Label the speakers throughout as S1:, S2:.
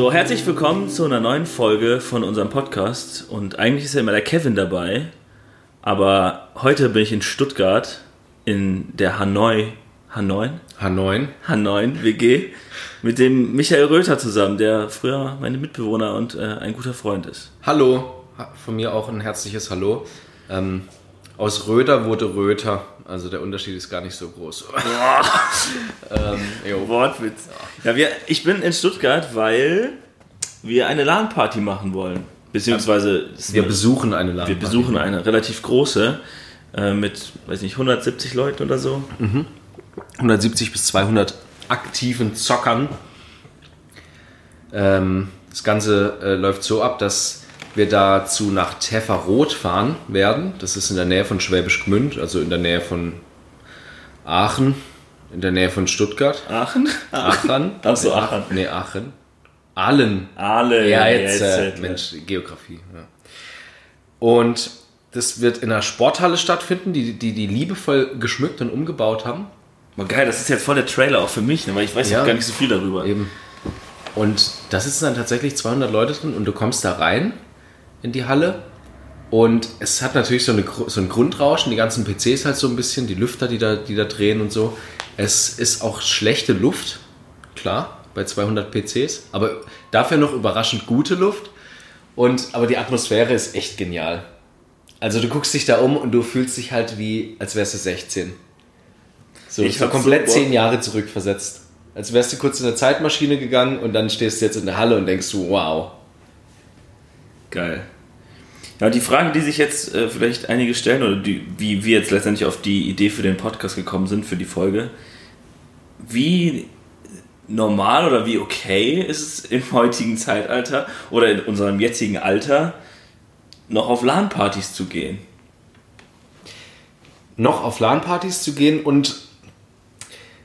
S1: So, herzlich willkommen zu einer neuen Folge von unserem Podcast. Und eigentlich ist ja immer der Kevin dabei. Aber heute bin ich in Stuttgart in der Hanoi. Hanoi?
S2: Hanoi.
S1: Hanoi WG mit dem Michael Röther zusammen, der früher meine Mitbewohner und äh, ein guter Freund ist.
S2: Hallo. Von mir auch ein herzliches Hallo. Ähm, aus Röder wurde Röther. Also der Unterschied ist gar nicht so groß.
S1: ähm, Wortwitz. Ja, wir, ich bin in Stuttgart, weil wir eine LAN-Party machen wollen. Beziehungsweise
S2: wir eine, besuchen eine
S1: LAN-Party. Wir besuchen eine relativ große äh, mit, weiß nicht, 170 Leuten oder so.
S2: Mhm. 170 bis 200 aktiven Zockern. Ähm, das Ganze äh, läuft so ab, dass wir dazu nach Tefferroth fahren werden. Das ist in der Nähe von Schwäbisch Gmünd, also in der Nähe von Aachen, in der Nähe von Stuttgart.
S1: Aachen?
S2: Aachen.
S1: Achso, Aachen.
S2: Nee, Aachen. Ahlen.
S1: Ahlen.
S2: Ja, jetzt, äh, Mensch, Geografie. Ja. Und das wird in einer Sporthalle stattfinden, die, die die liebevoll geschmückt und umgebaut haben.
S1: Mal geil, das ist jetzt voll der Trailer auch für mich, ne, weil ich weiß ja, gar nicht so viel darüber.
S2: Eben. Und da sitzen dann tatsächlich 200 Leute drin und du kommst da rein in die Halle. Und es hat natürlich so, eine, so ein Grundrauschen, die ganzen PCs halt so ein bisschen, die Lüfter, die da, die da drehen und so. Es ist auch schlechte Luft, klar, bei 200 PCs, aber dafür noch überraschend gute Luft. Und, aber die Atmosphäre ist echt genial. Also du guckst dich da um und du fühlst dich halt wie, als wärst du 16. So, ich habe komplett so zehn Jahre zurückversetzt. Als wärst du kurz in eine Zeitmaschine gegangen und dann stehst du jetzt in der Halle und denkst du, wow,
S1: Geil. Ja, die Frage, die sich jetzt äh, vielleicht einige stellen, oder die, wie wir jetzt letztendlich auf die Idee für den Podcast gekommen sind, für die Folge, wie normal oder wie okay ist es im heutigen Zeitalter oder in unserem jetzigen Alter, noch auf LAN-Partys zu gehen?
S2: Noch auf LAN-Partys zu gehen und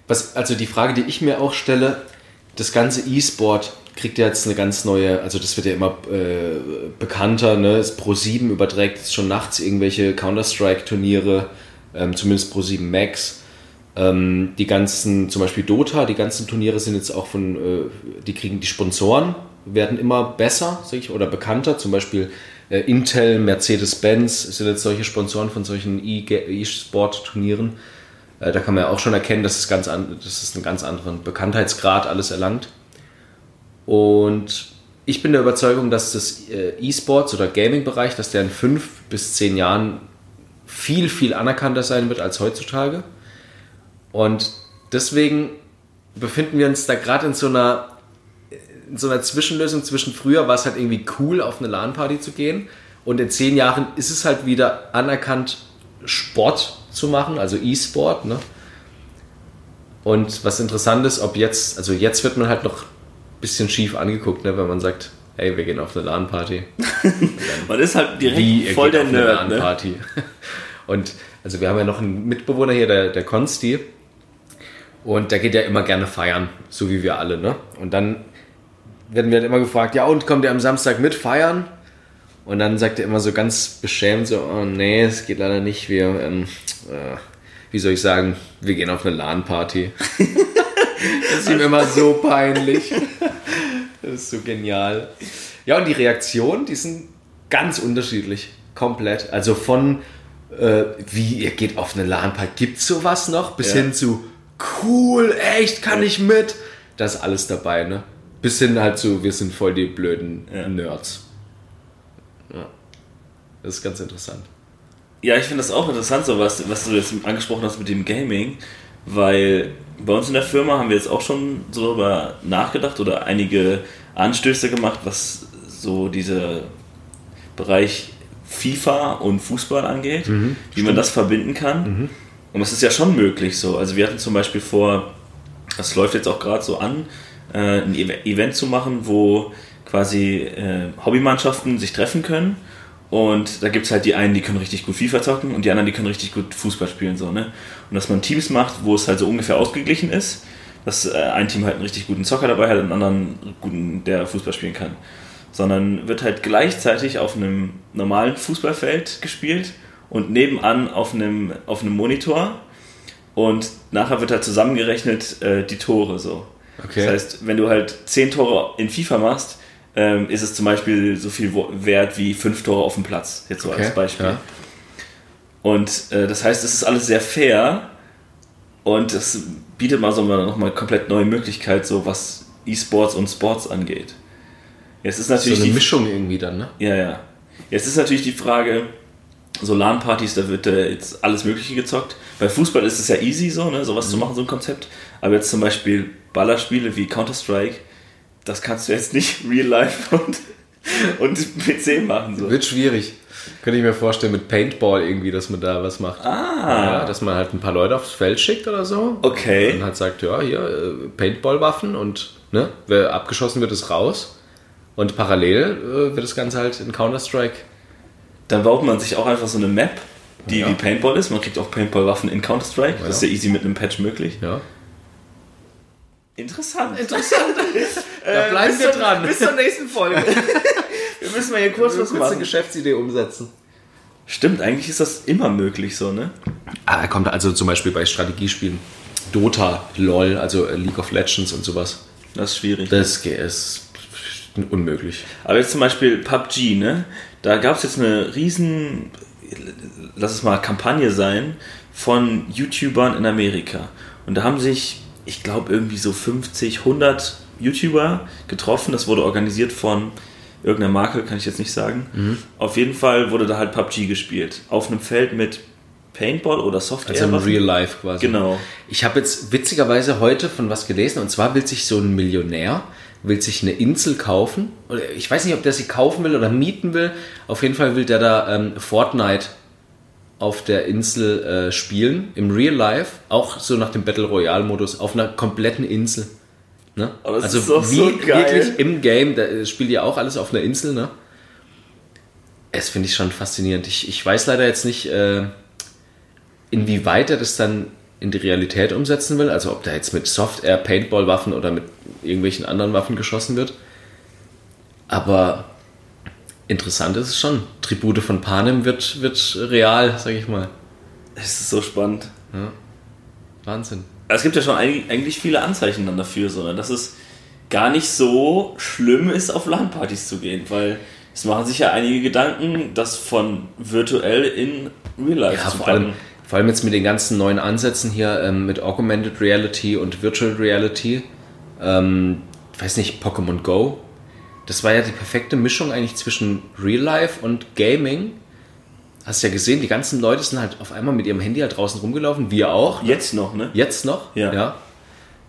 S2: was, also die Frage, die ich mir auch stelle, das ganze E-Sport, kriegt ja jetzt eine ganz neue, also das wird ja immer äh, bekannter, ne? Pro7 überträgt jetzt schon nachts irgendwelche Counter-Strike-Turniere, ähm, zumindest Pro7 Max. Ähm, die ganzen, zum Beispiel Dota, die ganzen Turniere sind jetzt auch von, äh, die kriegen die Sponsoren, werden immer besser, ich, oder bekannter, zum Beispiel äh, Intel, Mercedes-Benz sind jetzt solche Sponsoren von solchen E-Sport-Turnieren. Äh, da kann man ja auch schon erkennen, dass es, ganz an, dass es einen ganz anderen Bekanntheitsgrad alles erlangt. Und ich bin der Überzeugung, dass das äh, E-Sports oder Gaming-Bereich, dass der in fünf bis zehn Jahren viel, viel anerkannter sein wird als heutzutage. Und deswegen befinden wir uns da gerade in so einer in so einer Zwischenlösung zwischen früher war es halt irgendwie cool, auf eine LAN-Party zu gehen und in zehn Jahren ist es halt wieder anerkannt, Sport zu machen, also E-Sport. Ne? Und was interessant ist, ob jetzt, also jetzt wird man halt noch bisschen schief angeguckt, ne, wenn man sagt, hey, wir gehen auf eine LAN-Party.
S1: man ist halt direkt Wie, voll der Nerd. Ne?
S2: Und also wir haben ja noch einen Mitbewohner hier, der, der Konsti. Und der geht ja immer gerne feiern, so wie wir alle. Ne? Und dann werden wir halt immer gefragt, ja, und kommt ihr am Samstag mit feiern? Und dann sagt er immer so ganz beschämt so, oh nee, es geht leider nicht. Wir, ähm, äh, wie soll ich sagen, wir gehen auf eine LAN-Party. das ist ihm immer so peinlich. Das ist so genial. Ja, und die Reaktionen, die sind ganz unterschiedlich. Komplett. Also von, äh, wie, ihr geht auf eine LAN-Party, gibt es sowas noch? Bis ja. hin zu, cool, echt, kann ich mit? Das ist alles dabei, ne? Bis hin halt zu, wir sind voll die blöden ja. Nerds. Ja. Das ist ganz interessant.
S1: Ja, ich finde das auch interessant, so was, was du jetzt angesprochen hast mit dem Gaming, weil bei uns in der Firma haben wir jetzt auch schon so darüber nachgedacht oder einige Anstöße gemacht, was so dieser Bereich FIFA und Fußball angeht, mhm, wie stimmt. man das verbinden kann. Mhm. Und das ist ja schon möglich so. Also wir hatten zum Beispiel vor, das läuft jetzt auch gerade so an, äh, ein Event zu machen, wo quasi äh, Hobbymannschaften sich treffen können und da gibt es halt die einen, die können richtig gut FIFA zocken und die anderen, die können richtig gut Fußball spielen. So, ne? Und dass man Teams macht, wo es halt so ungefähr ausgeglichen ist, dass äh, ein Team halt einen richtig guten Zocker dabei hat und einen anderen guten, der Fußball spielen kann. Sondern wird halt gleichzeitig auf einem normalen Fußballfeld gespielt und nebenan auf einem, auf einem Monitor und nachher wird halt zusammengerechnet äh, die Tore so.
S2: Okay.
S1: Das heißt, wenn du halt 10 Tore in FIFA machst, ähm, ist es zum Beispiel so viel wert wie 5 Tore auf dem Platz. Jetzt so
S2: Okay,
S1: als Beispiel.
S2: ja.
S1: Und äh, das heißt, es ist alles sehr fair und es bietet mal so mal noch mal komplett neue Möglichkeit, so was E-Sports und Sports angeht. Jetzt ist
S2: So
S1: natürlich
S2: eine
S1: die
S2: Mischung irgendwie dann, ne?
S1: ja, ja. Jetzt ist natürlich die Frage, so LAN-Partys, da wird äh, jetzt alles Mögliche gezockt. Bei Fußball ist es ja easy, so, ne, sowas zu machen, so ein Konzept. Aber jetzt zum Beispiel Ballerspiele wie Counter-Strike, das kannst du jetzt nicht real life und, und PC machen. So.
S2: Wird schwierig. Könnte ich mir vorstellen, mit Paintball irgendwie, dass man da was macht.
S1: Ah,
S2: Ja, dass man halt ein paar Leute aufs Feld schickt oder so.
S1: okay.
S2: Und halt sagt, ja, hier, äh, Paintball-Waffen und ne, wer abgeschossen wird, ist raus. Und parallel äh, wird das Ganze halt in Counter-Strike.
S1: Dann baut man sich auch einfach so eine Map, die
S2: Ja.
S1: wie Paintball ist. Man kriegt auch Paintball-Waffen in Counter-Strike. Das ist ja easy mit einem Patch möglich.
S2: Ja.
S1: Interessant.
S2: Interessant. da bleiben
S1: bis
S2: wir dran.
S1: Bis zur nächsten Folge. wir müssen mal hier kurz was machen.
S2: Geschäftsidee umsetzen.
S1: Stimmt, eigentlich ist das immer möglich so, ne?
S2: Ah, er kommt also zum Beispiel bei Strategiespielen. Dota, LOL, also äh, League of Legends und sowas.
S1: Das ist schwierig.
S2: Das ist unmöglich.
S1: Aber jetzt zum Beispiel PUBG, ne? Da gab es jetzt eine riesen, lass es mal Kampagne sein, von YouTubern in Amerika. Und da haben sich, ich glaube, irgendwie so 50, 100 YouTuber getroffen. Das wurde organisiert von irgendeiner Marke, kann ich jetzt nicht sagen. Auf jeden Fall wurde da halt PUBG gespielt. Auf einem Feld mit Paintball oder Software.
S2: Also im Real Life quasi.
S1: Genau.
S2: Ich habe jetzt witzigerweise heute von was gelesen und zwar will sich so ein Millionär will sich eine Insel kaufen. Oder Ich weiß nicht, ob der sie kaufen will oder mieten will. Auf jeden Fall will der da ähm, Fortnite auf der Insel äh, spielen, im Real Life, auch so nach dem Battle Royale Modus, auf einer kompletten Insel. Ne?
S1: Oh,
S2: also wie
S1: so
S2: wirklich im Game, da äh, spielt ja auch alles auf einer Insel, ne? Es finde ich schon faszinierend. Ich, ich weiß leider jetzt nicht, äh, inwieweit er das dann in die Realität umsetzen will. Also ob da jetzt mit Soft-Air, Paintball-Waffen oder mit irgendwelchen anderen Waffen geschossen wird. Aber interessant ist es schon. Tribute von Panem wird, wird real, sag ich mal.
S1: Es ist so spannend.
S2: Wahnsinn.
S1: Es gibt ja schon eig- eigentlich viele Anzeichen dann dafür, so, ne, dass es gar nicht so schlimm ist, auf LAN-Partys zu gehen, weil es machen sich ja einige Gedanken, das von virtuell in Real Life
S2: Ja,
S1: zu
S2: vor allem, vor allem jetzt mit den ganzen neuen Ansätzen hier ähm, mit Augmented Reality und Virtual Reality. Ähm, ich weiß nicht, Pokémon Go. Das war ja die perfekte Mischung eigentlich zwischen Real Life und Gaming. Hast ja gesehen, die ganzen Leute sind halt auf einmal mit ihrem Handy halt draußen rumgelaufen, wir auch.
S1: Jetzt noch, ne?
S2: Jetzt noch,
S1: Ja.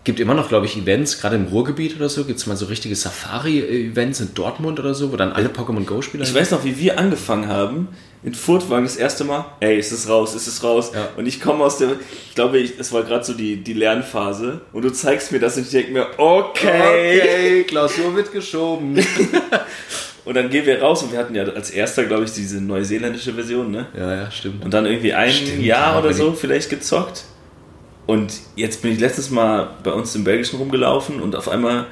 S2: Gibt immer noch, glaube ich, Events, gerade im Ruhrgebiet oder so, gibt es mal so richtige Safari-Events in Dortmund oder so, wo dann alle Pokémon Go-Spieler
S1: Ich weiß noch, wie wir angefangen haben. In Furtwagen das erste Mal, ey, ist es raus, ist es raus.
S2: Ja.
S1: Und ich komme aus der, ich glaube, ich, es war gerade so die, die Lernphase. Und du zeigst mir das und ich denke mir, okay.
S2: Okay, Klausur wird geschoben.
S1: Und dann gehen wir raus und wir hatten ja als erster, glaube ich, diese neuseeländische Version, ne?
S2: ja, ja, stimmt.
S1: Und dann irgendwie ein
S2: Stimmt,
S1: Jahr
S2: ja,
S1: oder so vielleicht gezockt. Und jetzt bin ich letztes Mal bei uns im Belgischen rumgelaufen und auf einmal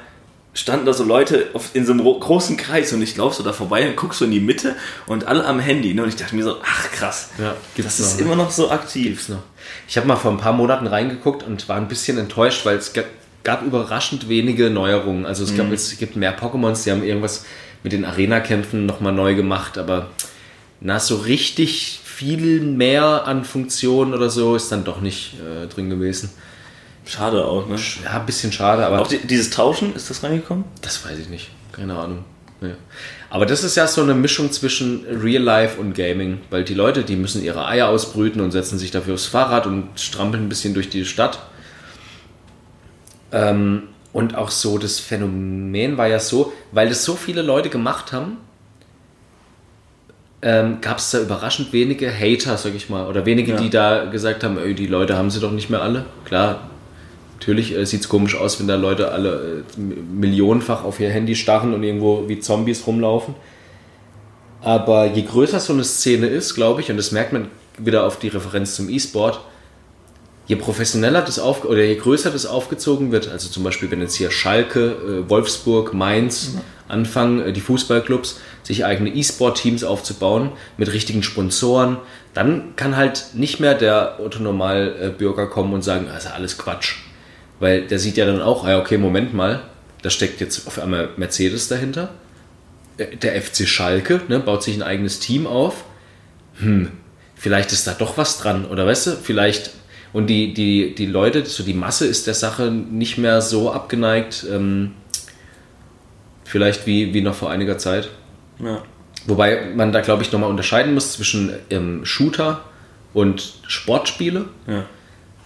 S1: standen da so Leute in so einem ro- großen Kreis und ich laufe so da vorbei und guck so in die Mitte und alle am Handy. Ne? Und ich dachte mir so, ach krass,
S2: Ja,
S1: das ist
S2: noch, ne?
S1: immer noch so aktiv.
S2: Gibt's noch. Ich habe mal vor ein paar Monaten reingeguckt und war ein bisschen enttäuscht, weil es ga- gab überraschend wenige Neuerungen. Also es,
S1: Mhm.
S2: gab, es gibt mehr Pokémons, die haben irgendwas mit den Arena-Kämpfen nochmal neu gemacht, aber na, so richtig viel mehr an Funktionen oder so ist dann doch nicht äh, drin gewesen.
S1: Schade auch, ne?
S2: Ja, ein bisschen schade, aber
S1: Auch die, dieses Tauschen, ist das reingekommen?
S2: das weiß ich nicht. Keine Ahnung. Ja. Aber das ist ja so eine Mischung zwischen Real Life und Gaming, weil die Leute, die müssen ihre Eier ausbrüten und setzen sich dafür aufs Fahrrad und strampeln ein bisschen durch die Stadt. Ähm, und auch so, das Phänomen war ja so, weil das so viele Leute gemacht haben, ähm, gab es da überraschend wenige Hater, sag ich mal, oder wenige,
S1: Ja.
S2: die da gesagt haben, die Leute haben sie doch nicht mehr alle. Klar, natürlich äh, sieht es komisch aus, wenn da Leute alle äh, millionenfach auf ihr Handy starren und irgendwo wie Zombies rumlaufen. Aber je größer so eine Szene ist, glaube ich, und das merkt man wieder auf die Referenz zum E-Sport, je professioneller das auf oder je größer das aufgezogen wird, also zum Beispiel, wenn jetzt hier Schalke, äh, Wolfsburg, Mainz anfangen, äh, die Fußballclubs, sich eigene E-Sport-Teams aufzubauen mit richtigen Sponsoren, dann kann halt nicht mehr der Otto Normalbürger kommen und sagen, also alles Quatsch. Weil der sieht ja dann auch, ja, okay, Moment mal, da steckt jetzt auf einmal Mercedes dahinter. Äh, Der FC Schalke ne, baut sich ein eigenes Team auf. Hm, vielleicht ist da doch was dran. Oder weißt du, vielleicht. Und die, die, die Leute, so die Masse ist der Sache nicht mehr so abgeneigt, ähm, vielleicht wie, wie noch vor einiger Zeit.
S1: Ja.
S2: Wobei man da, glaube ich, nochmal unterscheiden muss zwischen ähm, Shooter und Sportspiele.
S1: Ja.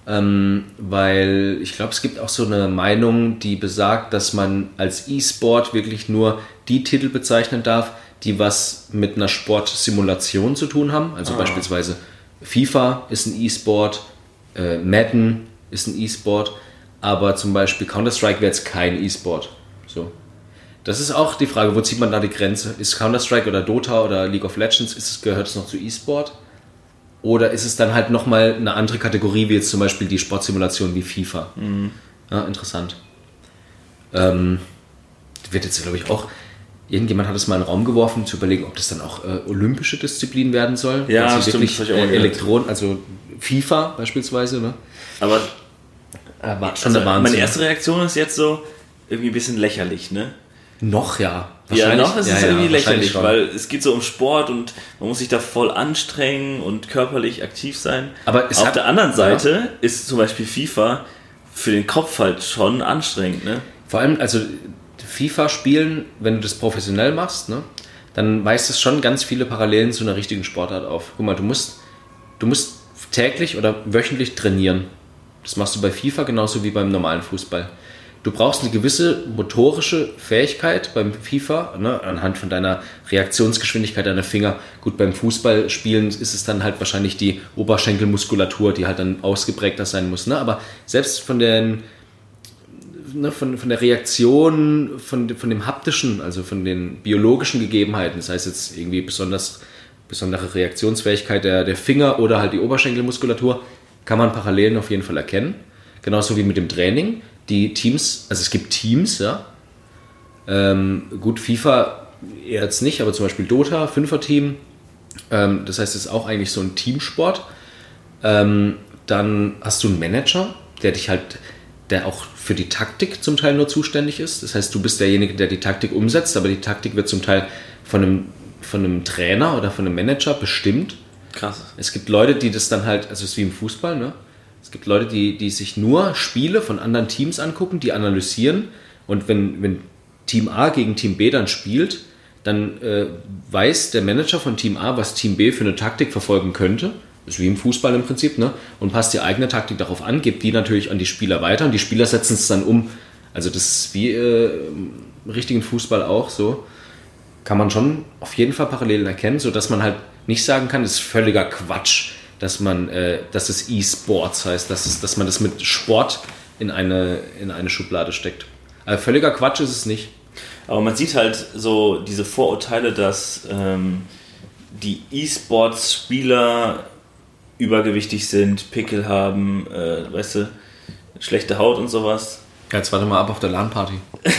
S2: Ähm, weil ich glaube, es gibt auch so eine Meinung, die besagt, dass man als E-Sport wirklich nur die Titel bezeichnen darf, die was mit einer Sportsimulation zu tun haben. Also
S1: Ah.
S2: beispielsweise FIFA ist ein E-Sport, äh, Madden ist ein E-Sport, aber zum Beispiel Counter-Strike wäre jetzt kein E-Sport. So. Das ist auch die Frage, wo zieht man da die Grenze? Ist Counter-Strike oder Dota oder League of Legends, ist es, gehört es noch zu E-Sport? Oder ist es dann halt nochmal eine andere Kategorie, wie jetzt zum Beispiel die Sportsimulation wie FIFA? Ja, interessant. Ähm, wird jetzt, glaube ich, auch. Irgendjemand hat es mal in den Raum geworfen, zu überlegen, ob das dann auch äh, olympische Disziplin werden soll.
S1: Ja,
S2: Also
S1: stimmt,
S2: wirklich
S1: das ich auch
S2: äh,
S1: gehört.
S2: Elektronen, also FIFA beispielsweise, ne?
S1: Aber
S2: war schon der
S1: also,
S2: Wahnsinn.
S1: meine erste Reaktion ist jetzt so irgendwie ein bisschen lächerlich, ne?
S2: noch ja.
S1: Ja, noch ist
S2: ja,
S1: es
S2: ja,
S1: irgendwie lächerlich,
S2: schon.
S1: weil es geht so um Sport und man muss sich da voll anstrengen und körperlich aktiv sein.
S2: Aber
S1: auf
S2: hat-
S1: der anderen Seite ist zum Beispiel FIFA für den Kopf halt schon anstrengend, ne?
S2: Vor allem, also FIFA spielen, wenn du das professionell machst, ne, dann weist es schon ganz viele Parallelen zu einer richtigen Sportart auf. Guck mal, du musst, du musst täglich oder wöchentlich trainieren. Das machst du bei FIFA genauso wie beim normalen Fußball. Du brauchst eine gewisse motorische Fähigkeit beim FIFA, ne, anhand von deiner Reaktionsgeschwindigkeit deiner Finger. Gut, beim Fußballspielen ist es dann halt wahrscheinlich die Oberschenkelmuskulatur, die halt dann ausgeprägter sein muss. Ne? Aber selbst von den, ne, von, von der Reaktion, von, von dem haptischen, also von den biologischen Gegebenheiten, das heißt jetzt irgendwie besonders, besondere Reaktionsfähigkeit der, der Finger oder halt die Oberschenkelmuskulatur, kann man Parallelen auf jeden Fall erkennen. Genauso wie mit dem Training. Die Teams, also es gibt Teams, ja. Ähm, gut, FIFA eher jetzt nicht, aber zum Beispiel Dota, Fünfer-Team. Ähm, das heißt, es ist auch eigentlich so ein Teamsport. Ähm, dann hast du einen Manager, der dich halt, der auch für die Taktik zum Teil nur zuständig ist. Das heißt, du bist derjenige, der die Taktik umsetzt, aber die Taktik wird zum Teil von einem, von einem Trainer oder von einem Manager bestimmt.
S1: Krass.
S2: Es gibt Leute, die das dann halt, also es ist wie im Fußball, ne? Es gibt Leute, die, die sich nur Spiele von anderen Teams angucken, die analysieren und wenn, wenn Team A gegen Team B dann spielt, dann äh, weiß der Manager von Team A, was Team B für eine Taktik verfolgen könnte. Ist wie im Fußball im Prinzip, ne? Und passt die eigene Taktik darauf an, gibt die natürlich an die Spieler weiter und die Spieler setzen es dann um. Also das ist wie äh, im richtigen Fußball auch so kann man schon auf jeden Fall Parallelen erkennen, sodass man halt nicht sagen kann, das ist völliger Quatsch, dass man, äh, dass es E-Sports heißt, dass, es, dass man das mit Sport in eine, in eine Schublade steckt. Also völliger Quatsch ist es nicht.
S1: Aber man sieht halt so diese Vorurteile, dass ähm, die E-Sports-Spieler übergewichtig sind, Pickel haben, äh, weißt du, schlechte Haut und sowas.
S2: Ja, jetzt warte mal ab auf der LAN-Party.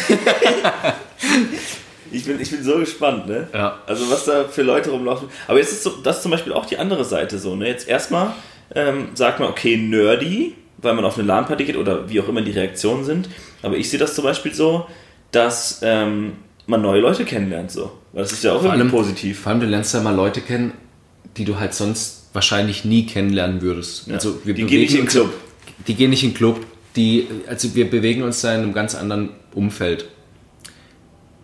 S1: Ich bin, ich bin so gespannt, ne?
S2: Ja.
S1: Also was da für Leute rumlaufen. Aber jetzt ist so, das ist zum Beispiel auch die andere Seite so, ne? Jetzt erstmal ähm, sagt man, okay, nerdy, weil man auf eine LAN-Party geht oder wie auch immer die Reaktionen sind. Aber ich sehe das zum Beispiel so, dass ähm, man neue Leute kennenlernt, so. Weil das ist ja auch irgendwie
S2: allem-
S1: positiv.
S2: Vor allem, du lernst ja mal Leute kennen, die du halt sonst wahrscheinlich nie kennenlernen würdest.
S1: Ja.
S2: Also wir
S1: Die gehen nicht in den Club.
S2: Die gehen nicht in den Club. Die, also wir bewegen uns da in einem ganz anderen Umfeld.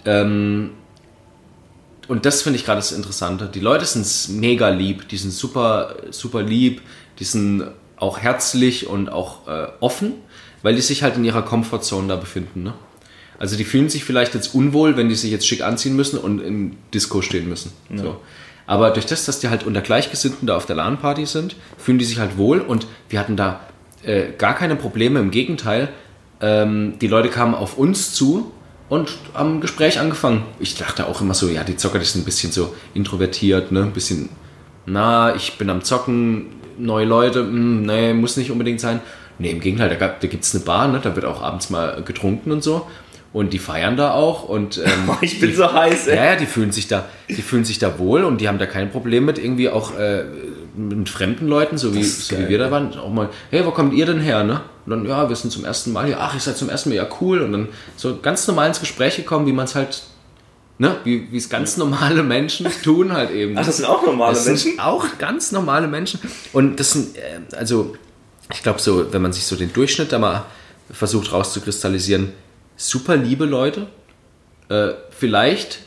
S2: Ähm, und das finde ich gerade das Interessante. Die Leute sind mega lieb, die sind super, super lieb, die sind auch herzlich und auch äh, offen, weil die sich halt in ihrer Comfortzone da befinden. Ne? Also die fühlen sich vielleicht jetzt unwohl, wenn die sich jetzt schick anziehen müssen und im Disco stehen müssen. So. Aber durch das, dass die halt unter Gleichgesinnten da auf der LAN-Party sind, fühlen die sich halt wohl und wir hatten da äh, gar keine Probleme. Im Gegenteil, ähm, die Leute kamen auf uns zu und haben ein Gespräch angefangen. Ich dachte auch immer so, ja, die Zocker, die sind ein bisschen so introvertiert, ne? Ein bisschen, na, ich bin am Zocken, neue Leute, hm, nee, muss nicht unbedingt sein. Nee, im Gegenteil, da, da gibt es eine Bar, ne? da wird auch abends mal getrunken und so. Und die feiern da auch und ähm,
S1: Ich bin
S2: die,
S1: so heiß, ey.
S2: ja, ja, die fühlen sich da, die fühlen sich da wohl und die haben da kein Problem mit irgendwie auch äh, mit fremden Leuten, so wie, so wie wir da waren, auch mal, hey, wo kommt ihr denn her, ne? Und dann, ja, wir sind zum ersten Mal hier, ach, ihr seid zum ersten Mal, ja, cool. Und dann so ganz normal ins Gespräch gekommen, wie man es halt, ne, wie es ganz normale Menschen tun halt eben.
S1: Ach, das sind auch normale
S2: das
S1: Menschen?
S2: Sind auch ganz normale Menschen. Und das sind, äh, also, ich glaube so, wenn man sich so den Durchschnitt da mal versucht rauszukristallisieren, super liebe Leute. Äh, vielleicht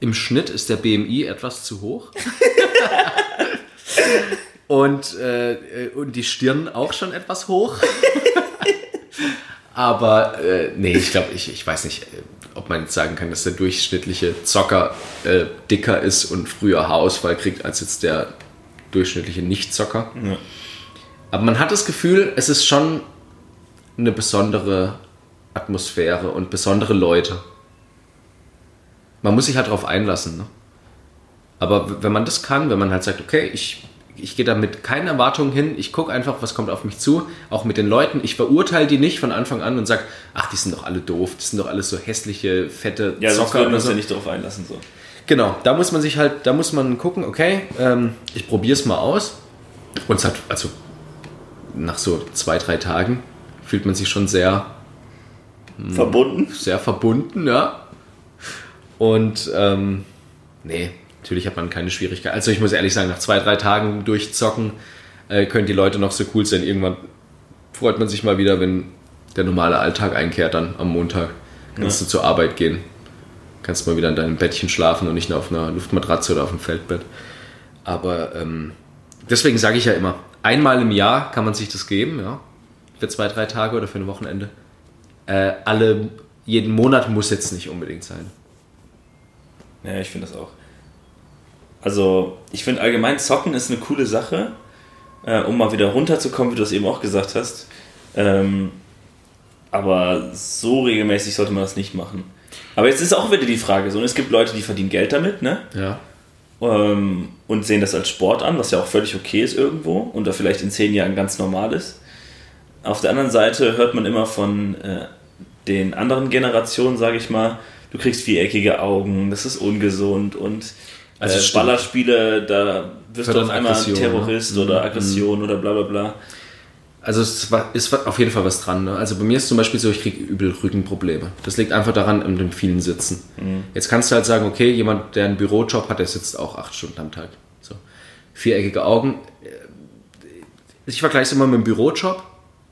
S2: im Schnitt ist der BMI etwas zu hoch. und, äh, und die Stirn auch schon etwas hoch. Aber äh, nee, ich glaube, ich, ich weiß nicht, ob man jetzt sagen kann, dass der durchschnittliche Zocker äh, dicker ist und früher Haarausfall kriegt als jetzt der durchschnittliche Nicht-Zocker.
S1: Ja.
S2: Aber man hat das Gefühl, es ist schon eine besondere Atmosphäre und besondere Leute. Man muss sich halt darauf einlassen. Ne? Aber wenn man das kann, wenn man halt sagt, okay, ich, ich gehe da mit keinen Erwartungen hin, ich gucke einfach, was kommt auf mich zu, auch mit den Leuten, ich verurteile die nicht von Anfang an und sage, ach, die sind doch alle doof, die sind doch alles so hässliche, fette
S1: Ja, sonst
S2: Zocker
S1: würden wir
S2: oder
S1: uns
S2: so.
S1: ja nicht darauf einlassen. So.
S2: Genau, da muss man sich halt, da muss man gucken, okay, ähm, ich probiere es mal aus. Und es hat, also nach so zwei, drei Tagen fühlt man sich schon sehr,
S1: Verbunden?
S2: sehr verbunden, ja. Und ähm, nee, natürlich hat man keine Schwierigkeit. Also ich muss ehrlich sagen, nach zwei, drei Tagen durchzocken äh, können die Leute noch so cool sein. Irgendwann freut man sich mal wieder, wenn der normale Alltag einkehrt dann am Montag. Kannst du zur Arbeit gehen. Kannst mal wieder in deinem Bettchen schlafen und nicht nur auf einer Luftmatratze oder auf dem Feldbett. Aber ähm, deswegen sage ich ja immer, einmal im Jahr kann man sich das geben, ja. Für zwei, drei Tage oder für ein Wochenende. Äh, alle, jeden Monat muss jetzt nicht unbedingt sein.
S1: Ja, ich finde das auch. Also, ich finde allgemein Zocken ist eine coole Sache, äh, um mal wieder runterzukommen, wie du es eben auch gesagt hast. Ähm, aber so regelmäßig sollte man das nicht machen. Aber jetzt ist auch wieder die Frage so, und es gibt Leute, die verdienen Geld damit, ne?
S2: Ja.
S1: ähm, und sehen das als Sport an, was ja auch völlig okay ist irgendwo und da vielleicht in zehn Jahren ganz normal ist. Auf der anderen Seite hört man immer von äh, den anderen Generationen, sage ich mal, du kriegst viereckige Augen, das ist ungesund und
S2: Also
S1: äh. Ballerspiele, da wirst du auf einmal ein
S2: Aggression,
S1: Terrorist
S2: ne?
S1: oder
S2: Mhm.
S1: Aggression oder bla bla bla.
S2: Also es war- ist auf jeden Fall was dran. Ne? Also bei mir ist zum Beispiel so, ich kriege übel Rückenprobleme. Das liegt einfach daran, an dem vielen Sitzen. Jetzt kannst du halt sagen, okay, jemand, der einen Bürojob hat, der sitzt auch acht Stunden am Tag. So. Viereckige Augen. Ich vergleiche es immer mit dem Bürojob,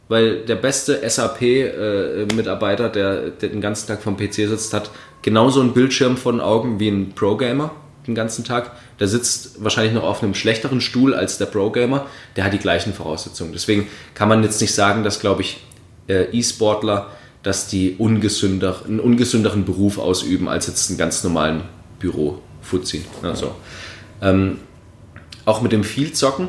S2: weil der beste SAP-Mitarbeiter, der, der den ganzen Tag vom PC sitzt, hat genauso einen Bildschirm vor den Augen wie ein Pro-Gamer den ganzen Tag. Der sitzt wahrscheinlich noch auf einem schlechteren Stuhl als der Pro-Gamer. Der hat die gleichen Voraussetzungen. Deswegen kann man jetzt nicht sagen, dass, glaube ich, äh, E-Sportler, dass die ungesünder, einen ungesünderen Beruf ausüben als jetzt einen ganz normalen Büro-Fuzzi. Also, ähm, auch mit dem viel Zocken,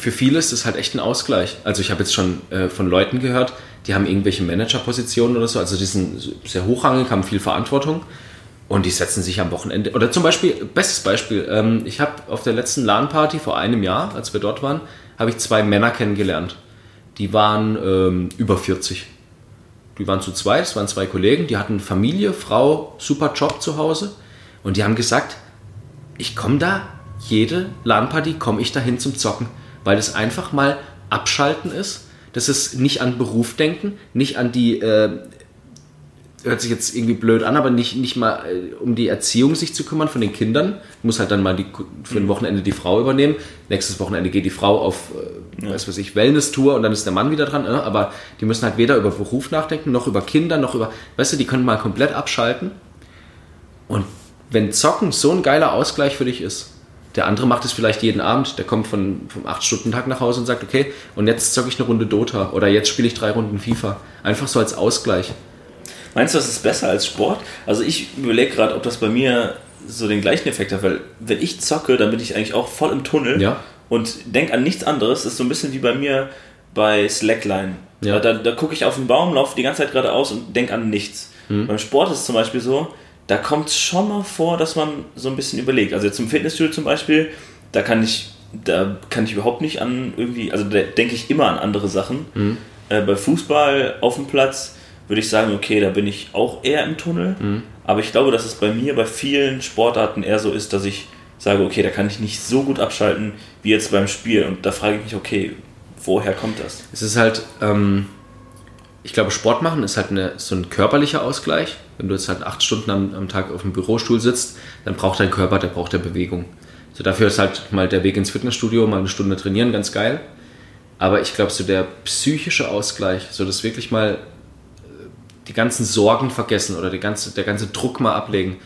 S2: für viele ist das halt echt ein Ausgleich. Also ich habe jetzt schon äh, von Leuten gehört, die haben irgendwelche Managerpositionen oder so, also die sind sehr hochrangig, haben viel Verantwortung und die setzen sich am Wochenende. Oder zum Beispiel, bestes Beispiel, ähm, ich habe auf der letzten LAN-Party vor einem Jahr, als wir dort waren, habe ich zwei Männer kennengelernt. Die waren ähm, über 40. Die waren zu zweit, es waren zwei Kollegen, die hatten Familie, Frau, super Job zu Hause und die haben gesagt, ich komme da, jede LAN-Party komme ich dahin zum Zocken, weil es einfach mal abschalten ist. Das ist nicht an Beruf denken, nicht an die, äh, hört sich jetzt irgendwie blöd an, aber nicht, nicht mal äh, um die Erziehung sich zu kümmern von den Kindern. Muss halt dann mal die, für ein Wochenende die Frau übernehmen. Nächstes Wochenende geht die Frau auf, äh, weiß was ich, Wellness-Tour und dann ist der Mann wieder dran. Äh, aber die müssen halt weder über Beruf nachdenken, noch über Kinder, noch über, weißt du, die können mal komplett abschalten. Und wenn Zocken so ein geiler Ausgleich für dich ist, der andere macht es vielleicht jeden Abend, der kommt von, vom 8-Stunden-Tag nach Hause und sagt, okay, und jetzt zocke ich eine Runde Dota oder jetzt spiele ich drei Runden FIFA. Einfach so als Ausgleich.
S1: Meinst du, das ist besser als Sport? Also ich überlege gerade, ob das bei mir so den gleichen Effekt hat, weil wenn ich zocke, dann bin ich eigentlich auch voll im Tunnel
S2: Ja.
S1: und denke an nichts anderes. Das ist so ein bisschen wie bei mir bei Slackline.
S2: Ja.
S1: Da, da gucke ich auf den Baum, laufe die ganze Zeit geradeaus und denke an nichts.
S2: Mhm.
S1: Beim Sport ist es zum Beispiel so, da kommt es schon mal vor, dass man so ein bisschen überlegt. Also jetzt im Fitnessstudio zum Beispiel, da kann ich, da kann ich überhaupt nicht an irgendwie, also da denke ich immer an andere Sachen.
S2: Mhm.
S1: Äh, bei Fußball auf dem Platz würde ich sagen, okay, da bin ich auch eher im Tunnel.
S2: Mhm.
S1: Aber ich glaube, dass es bei mir bei vielen Sportarten eher so ist, dass ich sage, okay, da kann ich nicht so gut abschalten wie jetzt beim Spiel. Und da frage ich mich, okay, woher kommt das?
S2: Es ist halt, ähm, ich glaube, Sport machen ist halt eine, so ein körperlicher Ausgleich. Wenn du jetzt halt acht Stunden am, am Tag auf dem Bürostuhl sitzt, dann braucht dein Körper, der braucht der Bewegung. So dafür ist halt mal der Weg ins Fitnessstudio, mal eine Stunde trainieren, ganz geil. Aber ich glaube, so der psychische Ausgleich, so das wirklich mal äh, die ganzen Sorgen vergessen oder die ganze, der ganze Druck mal ablegen,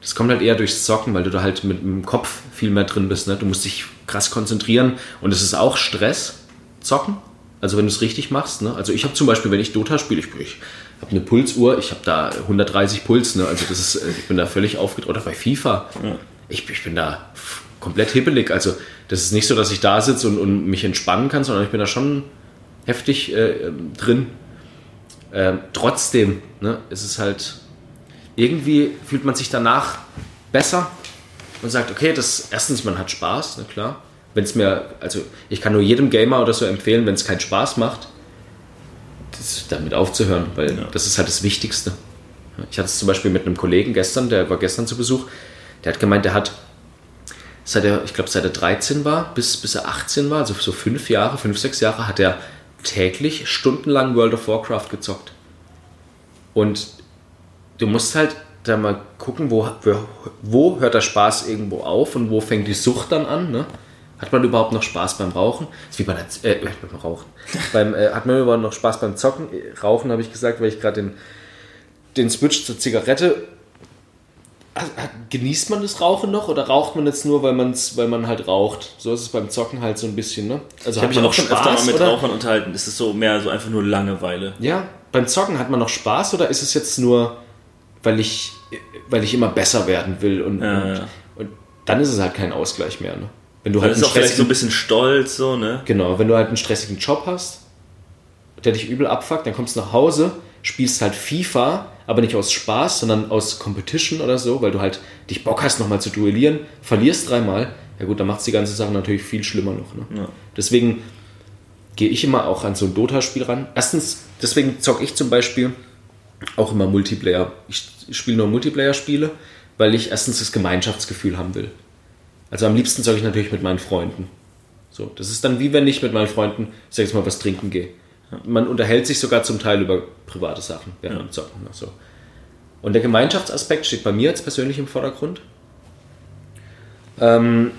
S2: das kommt halt eher durchs Zocken, weil du da halt mit, mit dem Kopf viel mehr drin bist. Ne? Du musst dich krass konzentrieren und es ist auch Stress, Zocken. Also wenn du es richtig machst. Ne? Also ich habe zum Beispiel, wenn ich Dota spiele, ich, ich habe eine Pulsuhr, ich habe da 130 Puls. Ne? Also das ist, äh, ich bin da völlig aufgedreht. Oder bei FIFA. Ja. Ich, ich bin da komplett hibbelig. Also das ist nicht so, dass ich da sitze und, und mich entspannen kann, sondern ich bin da schon heftig äh, drin. Ähm, trotzdem ne, ist es halt irgendwie fühlt man sich danach besser und sagt, okay, das erstens, man hat Spaß, na klar. Wenn es mir, also ich kann nur jedem Gamer oder so empfehlen, wenn es keinen Spaß macht, damit aufzuhören, weil ja. das ist halt das Wichtigste. Ich hatte es zum Beispiel mit einem Kollegen gestern, der war gestern zu Besuch, der hat gemeint, der hat seit er, ich glaube, seit er 13 war, bis, bis er 18 war, also so fünf Jahre, fünf, sechs Jahre, hat er täglich stundenlang World of Warcraft gezockt. Und du musst halt da mal gucken, wo, wo hört der Spaß irgendwo auf und wo fängt die Sucht dann an. Ne? Hat man überhaupt noch Spaß beim Rauchen? Das ist wie bei der, äh, beim Rauchen. beim, äh, hat man überhaupt noch Spaß beim Zocken? Rauchen habe ich gesagt, weil ich gerade den, den Switch zur Zigarette. Genießt man das Rauchen noch oder raucht man jetzt nur, weil, man's, weil man halt raucht? So ist es beim Zocken halt so ein bisschen, ne?
S1: Also ich habe auch schon Spaß, öfter mal mit oder? Rauchern unterhalten. Ist es so mehr so einfach nur Langeweile?
S2: Ja, beim Zocken hat man noch Spaß oder ist es jetzt nur weil ich, weil ich immer besser werden will und, ja, und, ja. und, dann ist es halt kein Ausgleich mehr. Ne?
S1: Wenn du halt ist auch vielleicht so ein bisschen stolz, so, ne?
S2: Genau, wenn du halt einen stressigen Job hast, der dich übel abfuckt, dann kommst du nach Hause, spielst halt FIFA, aber nicht aus Spaß, sondern aus Competition oder so, weil du halt dich Bock hast, nochmal zu duellieren, verlierst dreimal, ja gut, dann macht es die ganze Sache natürlich viel schlimmer noch. Ne? Ja. Deswegen gehe ich immer auch an so ein Dota-Spiel ran. Erstens, deswegen zocke ich zum Beispiel auch immer Multiplayer. Ich spiele nur Multiplayer-Spiele, weil ich erstens das Gemeinschaftsgefühl haben will. Also am liebsten zocke ich natürlich mit meinen Freunden. So, das ist dann wie wenn ich mit meinen Freunden, ich sag jetzt mal, was trinken gehe. Man unterhält sich sogar zum Teil über private Sachen während ja. dem Zocken. So. Und der Gemeinschaftsaspekt steht bei mir jetzt persönlich im Vordergrund. Ähm,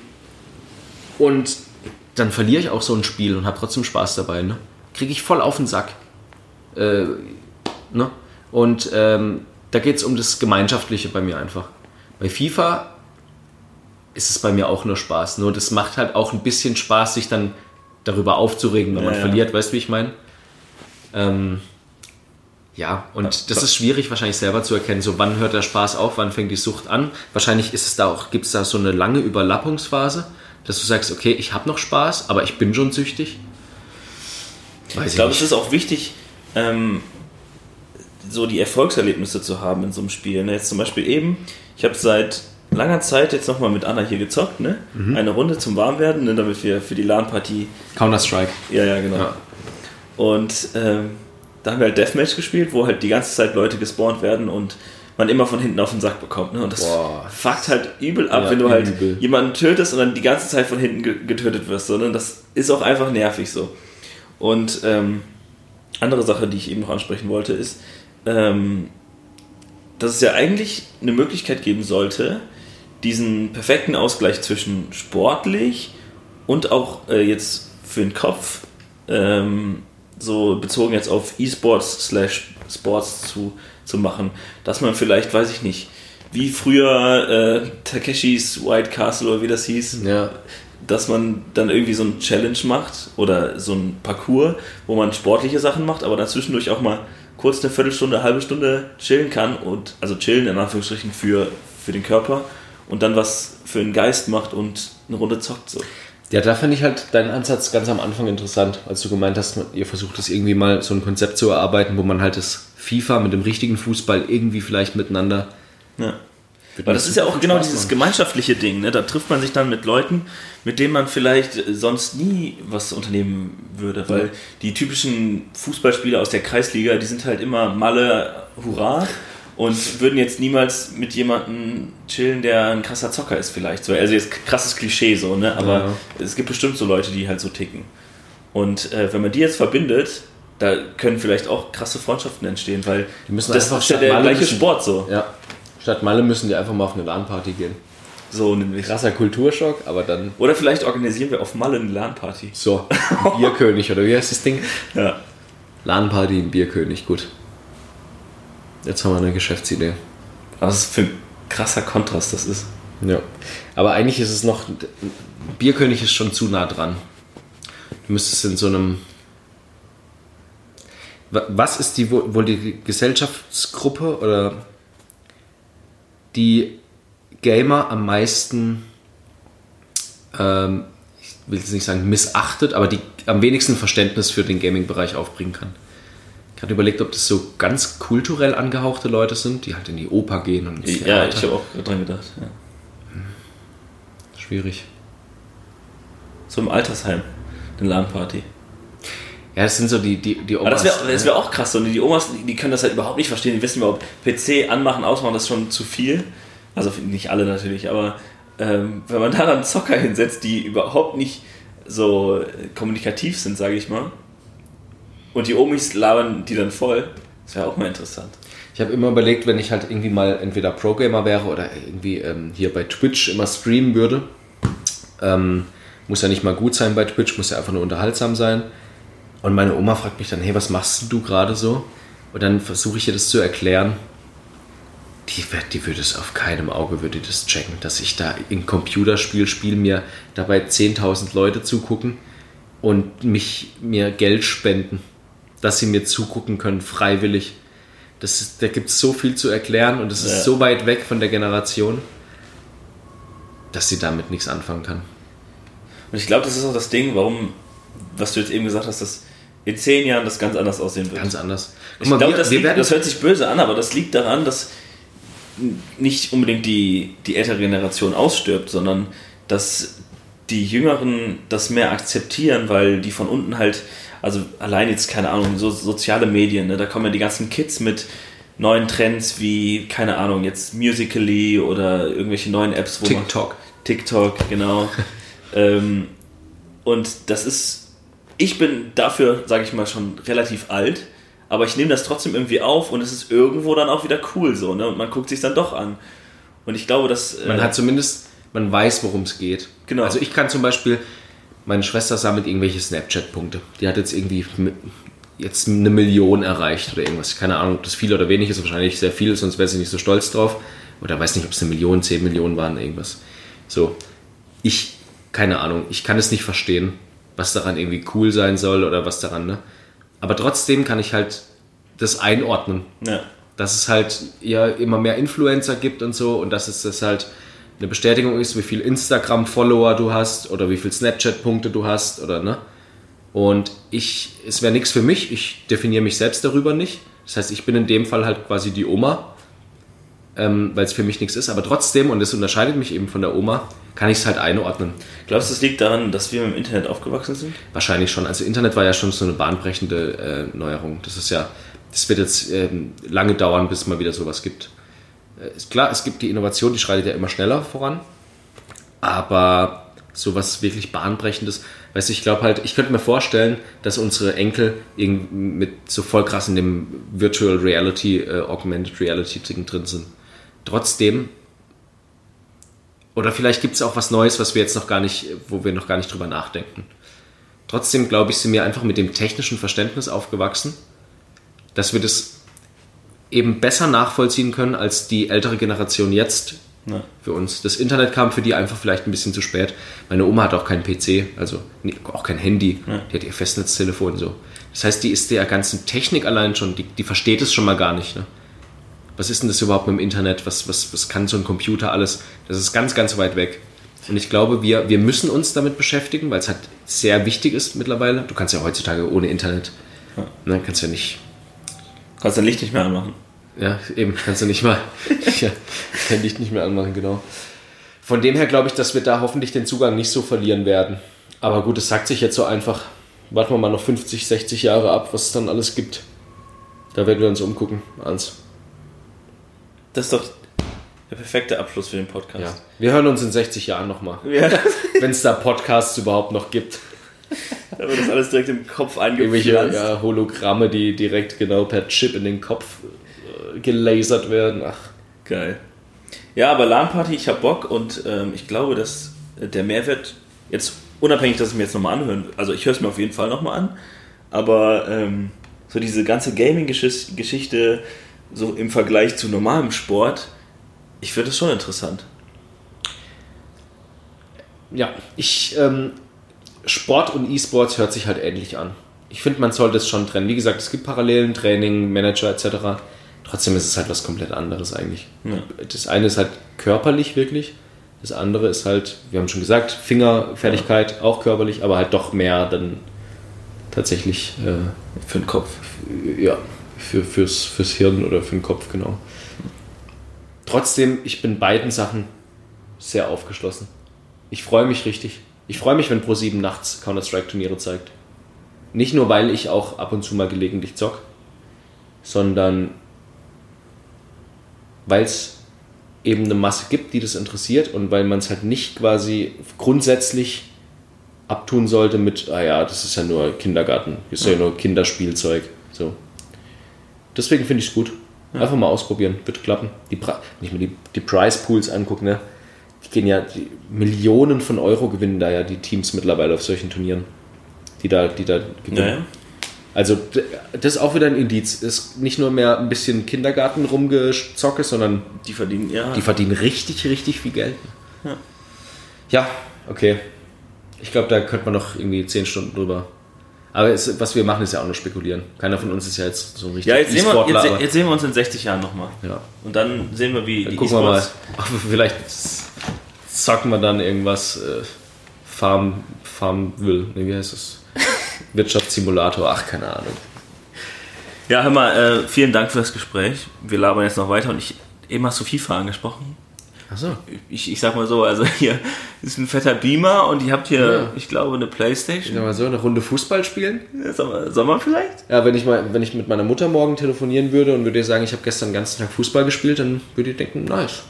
S2: und dann verliere ich auch so ein Spiel und habe trotzdem Spaß dabei. Ne? Kriege ich voll auf den Sack. Äh, ne? Und ähm, da geht es um das Gemeinschaftliche bei mir einfach. Bei FIFA ist es bei mir auch nur Spaß. Nur das macht halt auch ein bisschen Spaß, sich dann darüber aufzuregen, wenn ja, man ja. verliert. Weißt du, wie ich meine? Ähm, ja, und das ist schwierig wahrscheinlich selber zu erkennen. So, wann hört der Spaß auf, wann fängt die Sucht an? Wahrscheinlich ist es da auch, gibt es da so eine lange Überlappungsphase, dass du sagst, okay, ich habe noch Spaß, aber ich bin schon süchtig.
S1: Weiß ich glaube, es ist auch wichtig, ähm, so die Erfolgserlebnisse zu haben in so einem Spiel. Ne? Jetzt zum Beispiel eben, ich habe seit langer Zeit jetzt nochmal mit Anna hier gezockt, ne? Mhm. Eine Runde zum Warmwerden, ne? damit wir für die LAN-Partie.
S2: Counter-Strike.
S1: Ja, ja, genau. Ja. Und ähm, da haben wir halt Deathmatch gespielt, wo halt die ganze Zeit Leute gespawnt werden und man immer von hinten auf den Sack bekommt. Ne? Und das Boah. fuckt halt übel ab, ja, wenn du halt übel. jemanden tötest und dann die ganze Zeit von hinten getötet wirst. So, ne? Das ist auch einfach nervig so. Und ähm, andere Sache, die ich eben noch ansprechen wollte, ist, ähm, dass es ja eigentlich eine Möglichkeit geben sollte, diesen perfekten Ausgleich zwischen sportlich und auch äh, jetzt für den Kopf, ähm, so bezogen jetzt auf E-Sports slash Sports zu, zu machen, dass man vielleicht, weiß ich nicht, wie früher äh, Takeshis White Castle oder wie das hieß, ja. dass man dann irgendwie so ein Challenge macht oder so ein Parcours, wo man sportliche Sachen macht, aber dann zwischendurch auch mal kurz eine Viertelstunde, eine halbe Stunde chillen kann und also chillen in Anführungsstrichen für, für den Körper und dann was für den Geist macht und eine Runde zockt so.
S2: Ja, da finde ich halt deinen Ansatz ganz am Anfang interessant, als du gemeint hast, ihr versucht das irgendwie mal so ein Konzept zu erarbeiten, wo man halt das FIFA mit dem richtigen Fußball irgendwie vielleicht miteinander
S1: ja. Weil das ist ja auch genau dieses gemeinschaftliche Ding. Ne? Da trifft man sich dann mit Leuten, mit denen man vielleicht sonst nie was unternehmen würde. Weil ja. die typischen Fußballspieler aus der Kreisliga, die sind halt immer Malle, Hurra und würden jetzt niemals mit jemandem chillen, der ein krasser Zocker ist vielleicht. So, also jetzt krasses Klischee so, ne? Aber ja. es gibt bestimmt so Leute, die halt so ticken. Und äh, wenn man die jetzt verbindet, da können vielleicht auch krasse Freundschaften entstehen, weil
S2: Die müssen
S1: das
S2: einfach
S1: ist ja
S2: statt
S1: der
S2: Malle
S1: gleiche
S2: müssen-
S1: Sport so.
S2: Ja. Statt Malle müssen die einfach mal auf eine LAN-Party gehen.
S1: So nämlich.
S2: Krasser Kulturschock, aber dann
S1: Oder vielleicht organisieren wir auf Malle eine LAN-Party.
S2: so, Bierkönig oder wie heißt das Ding?
S1: Ja.
S2: LAN-Party im Bierkönig, gut. Jetzt haben wir eine Geschäftsidee.
S1: Was für ein krasser Kontrast das ist.
S2: Ja. Aber eigentlich ist es noch. Bierkönig ist schon zu nah dran. Du müsstest in so einem. Wa- Was ist die wohl wohl die Gesellschaftsgruppe oder die Gamer am meisten, ähm, ich will jetzt nicht sagen missachtet, aber die am wenigsten Verständnis für den Gaming-Bereich aufbringen kann? Ich habe überlegt, ob das so ganz kulturell angehauchte Leute sind, die halt in die Oper gehen und ins
S1: Ja, ich habe auch dran gedacht. Ja.
S2: Schwierig.
S1: So im Altersheim, eine LAN-Party.
S2: Ja, das sind so die, die, die
S1: Aber das wäre
S2: Omas,
S1: das wär auch krass. Und die Omas, die- können das halt überhaupt nicht verstehen. Die wissen überhaupt, PC anmachen, ausmachen, das ist schon zu viel. Also nicht alle natürlich, aber ähm, wenn man da dann Zocker hinsetzt, die überhaupt nicht so äh, kommunikativ sind, sage ich mal, und die Omis labern die dann voll, das wäre auch mal interessant.
S2: Ich habe immer überlegt, wenn ich halt irgendwie mal entweder Pro-Gamer wäre oder irgendwie ähm, hier bei Twitch immer streamen würde. Ähm, muss ja nicht mal gut sein bei Twitch, muss ja einfach nur unterhaltsam sein. Und meine Oma fragt mich dann, hey, was machst du gerade so? Und dann versuche ich ihr das zu erklären. Die, die würde es auf keinem Auge würde das checken, dass ich da ein Computerspiel spiele, mir dabei 10.000 Leute zugucken und mich mir Geld spenden, dass sie mir zugucken können, freiwillig. Das ist, da gibt es so viel zu erklären und es ist
S1: Ja.
S2: so weit weg von der Generation, dass sie damit nichts anfangen kann.
S1: Und ich glaube, das ist auch das Ding, warum, was du jetzt eben gesagt hast, dass in zehn Jahren das ganz anders aussehen wird.
S2: Ganz anders. Guck
S1: Ich glaube, das,
S2: wir
S1: liegt-
S2: werden-
S1: das hört sich böse an, aber das liegt daran, dass nicht unbedingt die, die ältere Generation ausstirbt, sondern dass die Jüngeren das mehr akzeptieren, weil die von unten halt, also allein jetzt, keine Ahnung, so soziale Medien, ne, da kommen ja die ganzen Kids mit neuen Trends wie, keine Ahnung, jetzt Musically oder irgendwelche neuen Apps, wo man
S2: TikTok.
S1: TikTok, genau. ähm, und das ist, ich bin dafür, sage ich mal, schon relativ alt, aber ich nehme das trotzdem irgendwie auf und es ist irgendwo dann auch wieder cool so, ne? Und man guckt sich dann doch an. Und ich glaube, dass. äh,
S2: Man hat zumindest, man weiß, worum es geht.
S1: Genau.
S2: Also ich kann zum Beispiel, meine Schwester sammelt irgendwelche Snapchat-Punkte. Die hat jetzt irgendwie jetzt eine Million erreicht oder irgendwas. Keine Ahnung, ob das viel oder wenig ist. Wahrscheinlich sehr viel, sonst wäre sie nicht so stolz drauf. Oder weiß nicht, ob es eine Million, zehn Millionen waren, irgendwas. So. Ich, keine Ahnung, ich kann es nicht verstehen, was daran irgendwie cool sein soll oder was daran, ne? Aber trotzdem kann ich halt das einordnen
S1: ja.
S2: dass es halt ja immer mehr Influencer gibt und so und dass es das halt eine Bestätigung ist, wie viel Instagram-Follower du hast oder wie viel Snapchat-Punkte du hast oder ne. Und ich, es wäre nichts für mich, ich definiere mich selbst darüber nicht. Das heißt, ich bin in dem Fall halt quasi die Oma, ähm, weil es für mich nichts ist, aber trotzdem, und das unterscheidet mich eben von der Oma, kann ich es halt einordnen.
S1: Glaubst du, das liegt daran, dass wir im Internet aufgewachsen sind?
S2: Wahrscheinlich schon. Also Internet war ja schon so eine bahnbrechende äh, Neuerung. Das ist ja, das wird jetzt ähm, lange dauern, bis es mal wieder sowas gibt. Äh, ist klar, es gibt die Innovation, die schreitet ja immer schneller voran. Aber sowas wirklich bahnbrechendes, weißt du, ich glaube halt, ich könnte mir vorstellen, dass unsere Enkel mit so voll krass in dem Virtual Reality, äh, Augmented Reality Ding drin sind. Trotzdem oder vielleicht gibt es auch was Neues, was wir jetzt noch gar nicht, wo wir noch gar nicht drüber nachdenken. Trotzdem glaube ich, sind wir einfach mit dem technischen Verständnis aufgewachsen, dass wir das eben besser nachvollziehen können als die ältere Generation jetzt
S1: Ja.
S2: für uns. Das Internet kam für die einfach vielleicht ein bisschen zu spät. Meine Oma hat auch keinen PC, also nee, auch kein Handy. Die hat ihr Festnetztelefon so. Das heißt, die ist der ganzen Technik allein schon, die, die versteht es schon mal gar nicht. Ne? Was ist denn das überhaupt mit dem Internet? Was, was, was kann so ein Computer alles? Das ist ganz, ganz weit weg. Und ich glaube, wir, wir müssen uns damit beschäftigen, weil es halt sehr wichtig ist mittlerweile. Du kannst ja heutzutage ohne Internet, ne, kannst ja nicht
S1: Kannst dein Licht nicht mehr anmachen.
S2: ja, eben, kannst du nicht mal ja, kein Licht nicht mehr anmachen, genau. Von dem her glaube ich, dass wir da hoffentlich den Zugang nicht so verlieren werden. Aber gut, es sagt sich jetzt so einfach. Warten wir mal noch 50, 60 Jahre ab, was es dann alles gibt. Da werden wir uns umgucken, Hans.
S1: Das ist doch der perfekte Abschluss für den Podcast.
S2: Ja. Wir hören uns in 60 Jahren nochmal.
S1: Ja.
S2: Wenn es da Podcasts überhaupt noch gibt.
S1: Da wird das alles direkt im Kopf
S2: Irgendwelche
S1: eingepflanzt.
S2: ja, Hologramme, die direkt genau per Chip in den Kopf äh, gelasert werden. Ach,
S1: Geil. Ja, aber LAN-Party, ich hab Bock und ähm, ich glaube, dass äh, der Mehrwert, jetzt unabhängig, dass ich mir jetzt nochmal anhören, also ich höre es mir auf jeden Fall nochmal an, aber ähm, so diese ganze Gaming-Geschichte, so im Vergleich zu normalem Sport, ich finde das schon interessant.
S2: ja, ich, ähm, Sport und E-Sports hört sich halt ähnlich an. Ich finde, man sollte es schon trennen. Wie gesagt, es gibt Parallelen, Training, Manager etc. Trotzdem ist es halt was komplett anderes eigentlich.
S1: Ja.
S2: Das eine ist halt körperlich wirklich. Das andere ist halt, wir haben schon gesagt, Fingerfertigkeit, auch körperlich, aber halt doch mehr dann tatsächlich äh,
S1: Für den Kopf.
S2: ja, für, fürs, fürs Hirn oder für den Kopf, genau. Trotzdem, ich bin beiden Sachen sehr aufgeschlossen. Ich freue mich richtig. Ich freue mich, wenn Pro7 nachts Counter-Strike-Turniere zeigt. Nicht nur, weil ich auch ab und zu mal gelegentlich zock, sondern weil es eben eine Masse gibt, die das interessiert und weil man es halt nicht quasi grundsätzlich abtun sollte mit, ah ja, das ist ja nur Kindergarten, das ist ja, nur Kinderspielzeug. So. Deswegen finde ich es gut. Einfach mal ausprobieren, wird klappen. Die, ich mir die, die Prize Pools angucke, ne, gehen ja, die Millionen von Euro gewinnen da ja die Teams mittlerweile auf solchen Turnieren. Die da, die da gewinnen.
S1: Ja.
S2: Also, das ist auch wieder ein Indiz. Ist nicht nur mehr ein bisschen Kindergarten rumgezocke, sondern
S1: Die verdienen, ja.
S2: die verdienen richtig, richtig viel Geld.
S1: Ja.
S2: Ja, okay. Ich glaube, da könnte man noch irgendwie 10 Stunden drüber. Aber es, was wir machen, ist ja auch nur spekulieren. Keiner von uns ist ja jetzt so richtig
S1: ja, jetzt sehen, wir, jetzt, jetzt sehen wir uns in 60 Jahren nochmal.
S2: ja.
S1: Und dann sehen wir, wie
S2: Dann
S1: die
S2: gucken wir mal. Vielleicht zocken wir dann irgendwas äh, Farm, Farmville. Nee, wie heißt das? Wirtschaftssimulator. Ach, keine Ahnung.
S1: Ja, hör mal, äh, vielen Dank für das Gespräch. Wir labern jetzt noch weiter und ich, eben hast du FIFA angesprochen.
S2: Achso.
S1: Ich, ich sag mal so, also hier ist ein fetter Beamer und ihr habt hier,
S2: Ja.
S1: ich glaube, eine Playstation.
S2: Ja, mal so eine Runde Fußball spielen?
S1: Sommer, Sommer vielleicht?
S2: Ja, wenn ich mal, wenn ich mit meiner Mutter morgen telefonieren würde und würde ihr sagen, ich habe gestern den ganzen Tag Fußball gespielt, dann würde ihr denken, nice.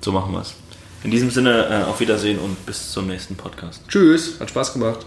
S1: So machen wir es. In diesem Sinne, äh, auf Wiedersehen und bis zum nächsten Podcast.
S2: Tschüss, hat Spaß gemacht.